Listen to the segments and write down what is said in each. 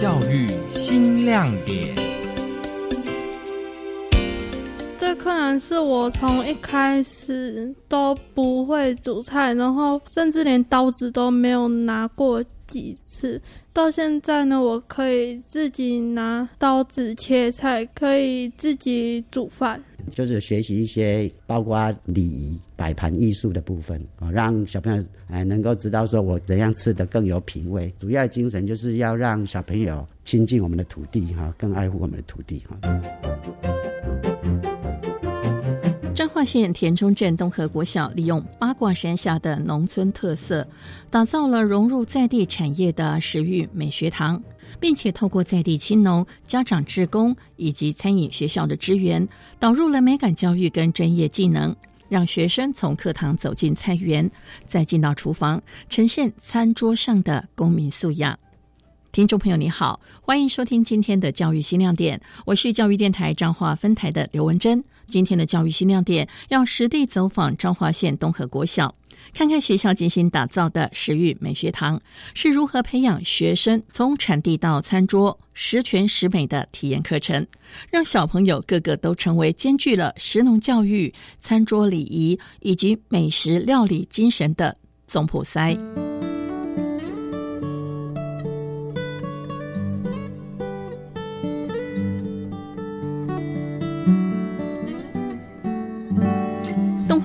教育新亮点。最困难是我从一开始都不会煮菜，然后甚至连刀子都没有拿过几次。到现在呢，我可以自己拿刀子切菜，可以自己煮饭。就是学习一些包括礼仪、摆盘艺术的部分啊，让小朋友哎能够知道说我怎样吃的更有品味。主要精神就是要让小朋友亲近我们的土地哈，更爱护我们的土地哈。彰化县田中镇东河国小利用八卦山下的农村特色，打造了融入在地产业的食育美学堂，并且透过在地青农、家长、职工以及餐饮学校的支援，导入了美感教育跟专业技能，让学生从课堂走进菜园，再进到厨房，呈现餐桌上的公民素养。听众朋友，你好，欢迎收听今天的教育新亮点，我是教育电台彰化分台的刘文珍。今天的教育新亮点要实地走访彰化县东河国小，看看学校精心打造的食育美学堂是如何培养学生从产地到餐桌十全十美的体验课程，让小朋友个个都成为兼具了食农教育、餐桌礼仪以及美食料理精神的总普塞。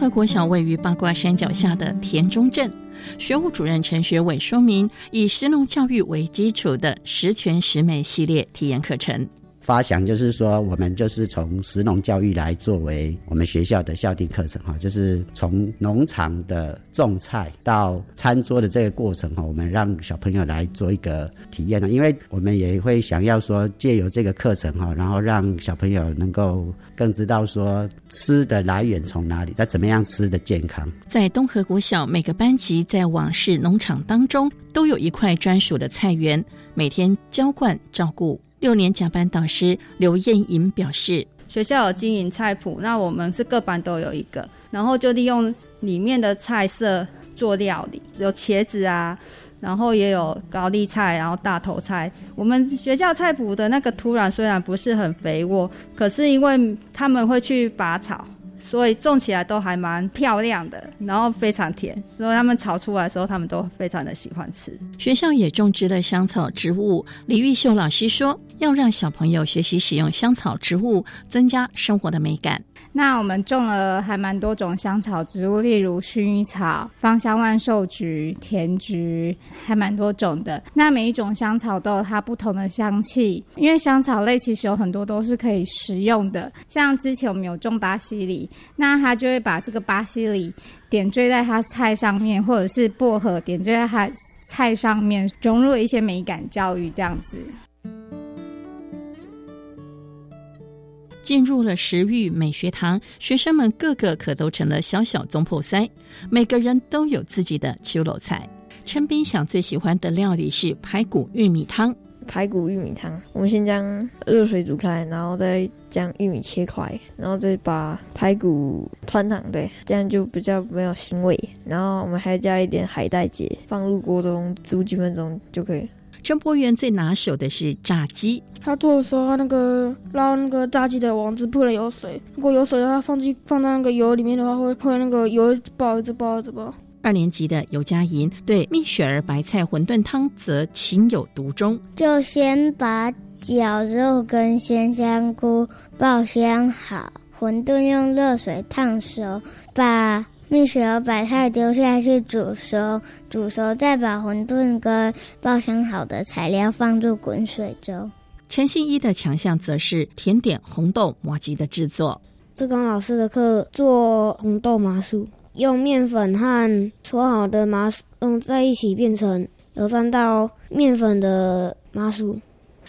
各国小位于八卦山脚下的田中镇，学务主任陈学伟说明，以石农教育为基础的十全十美系列体验课程。发想就是说，我们就是从食农教育来作为我们学校的校定课程哈，就是从农场的种菜到餐桌的这个过程哈，我们让小朋友来做一个体验呢，因为我们也会想要说借由这个课程哈，然后让小朋友能够更知道说吃的来源从哪里，那怎么样吃的健康。在东河国小，每个班级在往事农场当中都有一块专属的菜园，每天浇灌照顾。六年甲班导师刘燕莹表示：“学校有经营菜谱，那我们是各班都有一个，然后就利用里面的菜色做料理，有茄子啊，然后也有高丽菜，然后大头菜。我们学校菜谱的那个土壤虽然不是很肥沃，可是因为他们会去拔草。”所以种起来都还蛮漂亮的，然后非常甜，所以他们炒出来的时候，他们都非常的喜欢吃。学校也种植了香草植物。李玉秀老师说，要让小朋友学习使用香草植物，增加生活的美感。那我们种了还蛮多种香草植物，例如薰衣草、芳香万寿菊、甜菊，还蛮多种的。那每一种香草都有它不同的香气，因为香草类其实有很多都是可以食用的。像之前我们有种巴西里，那它就会把这个巴西里点缀在它菜上面，或者是薄荷点缀在它菜上面，融入一些美感教育这样子。进入了食育美学堂，学生们个个可都成了小小总破塞，每个人都有自己的秋楼菜。陈斌想最喜欢的料理是排骨玉米汤。排骨玉米汤，我们先将热水煮开，然后再将玉米切块，然后再把排骨汆烫，对，这样就比较没有腥味。然后我们还要加一点海带结，放入锅中煮几分钟就可以。郑博元最拿手的是炸鸡。他做的时候，他那个捞那个炸鸡的网子不能有水，如果有水的话，放进放到那个油里面的话，会会那个油爆一直爆一直爆。二年级的尤佳莹对蜜雪儿白菜馄饨汤则情有独钟。就先把绞肉跟鲜香菇爆香好，馄饨用热水烫熟，把。蜜雪儿把菜丢下去煮熟，煮熟再把馄饨跟爆香好的材料放入滚水中。陈信一的强项则是甜点红豆麻吉的制作。志刚老师的课做红豆麻薯，用面粉和搓好的麻薯用在一起变成有沾到面粉的麻薯。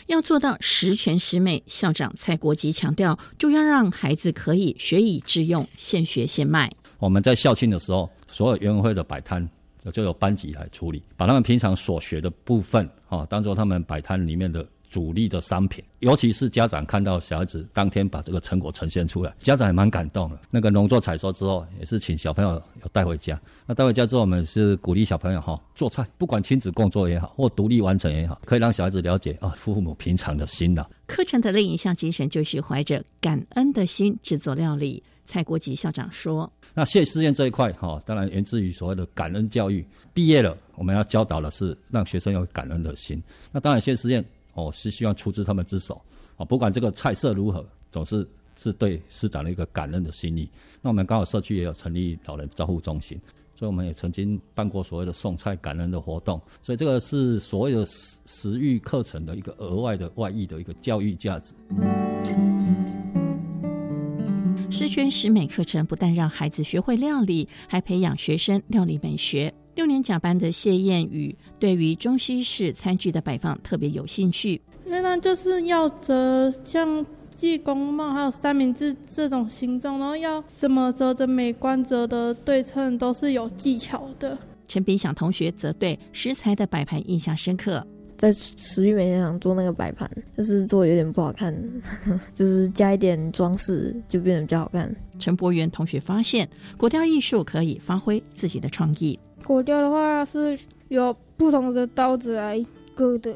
要做到十全十美，校长蔡国吉强调，就要让孩子可以学以致用，现学现卖。我们在校庆的时候，所有园委会的摆摊就由班级来处理，把他们平常所学的部分，哈，当做他们摆摊里面的主力的商品。尤其是家长看到小孩子当天把这个成果呈现出来，家长也蛮感动的。那个农作采收之后，也是请小朋友要带回家。那带回家之后，我们是鼓励小朋友哈做菜，不管亲子共作也好，或独立完成也好，可以让小孩子了解啊父母平常的辛劳。课程的另一项精神就是怀着感恩的心制作料理。蔡国吉校长说：“那谢师宴这一块哈，当然源自于所谓的感恩教育。毕业了，我们要教导的是让学生有感恩的心。那当然谢师宴哦，是希望出自他们之手啊，不管这个菜色如何，总是是对师长的一个感恩的心意。那我们刚好社区也有成立老人照护中心，所以我们也曾经办过所谓的送菜感恩的活动。所以这个是所谓的食食育课程的一个额外的外溢的一个教育价值。”十全十美课程不但让孩子学会料理，还培养学生料理美学。六年甲班的谢燕宇对于中西式餐具的摆放特别有兴趣。原来就是要折像济公帽，还有三明治这种形状，然后要怎么折的美观、折的对称，都是有技巧的。陈炳祥同学则对食材的摆盘印象深刻。在食玉美学堂做那个摆盘，就是做有点不好看，就是加一点装饰就变得比较好看。陈博元同学发现，果雕艺术可以发挥自己的创意。果雕的话是有不同的刀子来割的，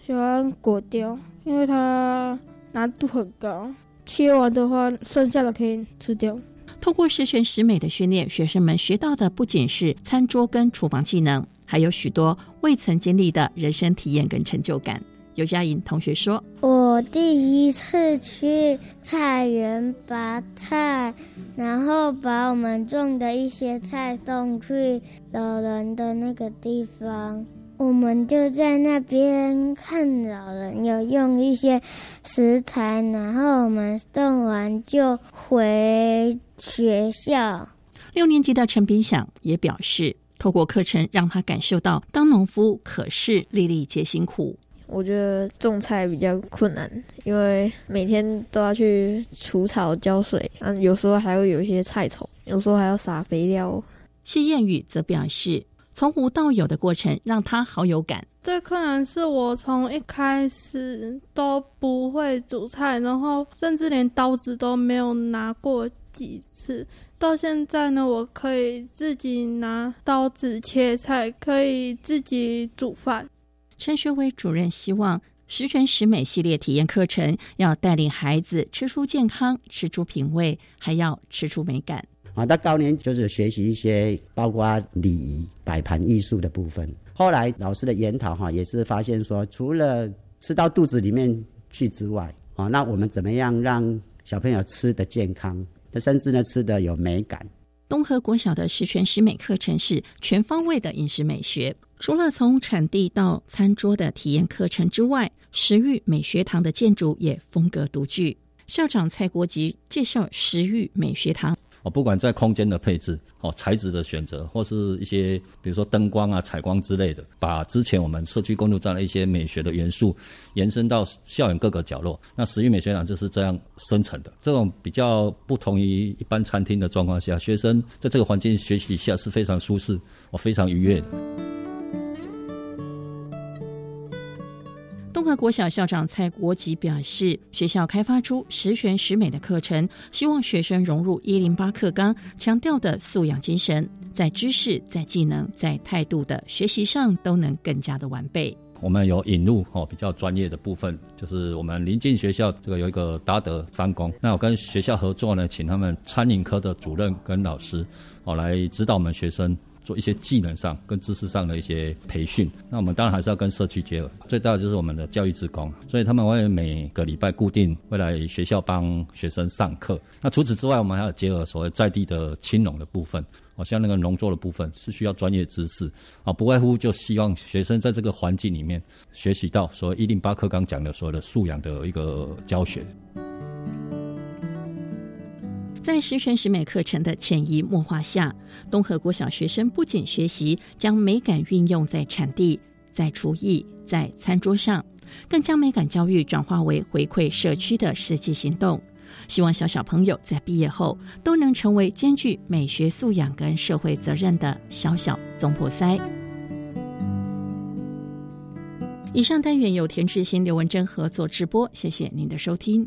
喜欢果雕，因为它难度很高，切完的话剩下的可以吃掉。透过十全十美的训练，学生们学到的不仅是餐桌跟厨房技能。还有许多未曾经历的人生体验跟成就感。尤佳颖同学说：“我第一次去菜园拔菜，然后把我们种的一些菜送去老人的那个地方，我们就在那边看老人有用一些食材，然后我们送完就回学校。”六年级的陈炳想也表示。透过课程，让他感受到当农夫可是粒粒皆辛苦。我觉得种菜比较困难，因为每天都要去除草、浇水，嗯，有时候还会有一些菜虫，有时候还要撒肥料。谢燕宇则表示，从无到有的过程让他好有感。最困难是我从一开始都不会煮菜，然后甚至连刀子都没有拿过几次。到现在呢，我可以自己拿刀子切菜，可以自己煮饭。陈学伟主任希望十全十美系列体验课程要带领孩子吃出健康、吃出品味，还要吃出美感。啊，到高年就是学习一些包括礼仪、摆盘艺术的部分。后来老师的研讨哈，也是发现说，除了吃到肚子里面去之外，啊，那我们怎么样让小朋友吃的健康？他甚至呢吃的有美感。东河国小的十全十美课程是全方位的饮食美学，除了从产地到餐桌的体验课程之外，食育美学堂的建筑也风格独具。校长蔡国吉介绍食育美学堂。哦，不管在空间的配置、哦材质的选择，或是一些比如说灯光啊、采光之类的，把之前我们社区公路站的一些美学的元素延伸到校园各个角落。那食育美学呢就是这样生成的。这种比较不同于一般餐厅的状况下，学生在这个环境学习下是非常舒适、哦非常愉悦的。东河国小校长蔡国吉表示，学校开发出十全十美的课程，希望学生融入一零八课纲强调的素养精神，在知识、在技能、在态度的学习上都能更加的完备。我们有引入哦比较专业的部分，就是我们临近学校这个有一个达德三公，那我跟学校合作呢，请他们餐饮科的主任跟老师哦来指导我们学生。做一些技能上跟知识上的一些培训，那我们当然还是要跟社区结合。最大的就是我们的教育职工，所以他们会每个礼拜固定会来学校帮学生上课。那除此之外，我们还要结合所谓在地的青农的部分，好像那个农作的部分是需要专业知识啊，不外乎就希望学生在这个环境里面学习到所谓一零八课刚讲的所谓的素养的一个教学。在十全十美课程的潜移默化下，东河国小学生不仅学习将美感运用在产地、在厨艺、在餐桌上，更将美感教育转化为回馈社区的实际行动。希望小小朋友在毕业后都能成为兼具美学素养跟社会责任的小小总破塞。以上单元由田志新、刘文珍合作直播，谢谢您的收听。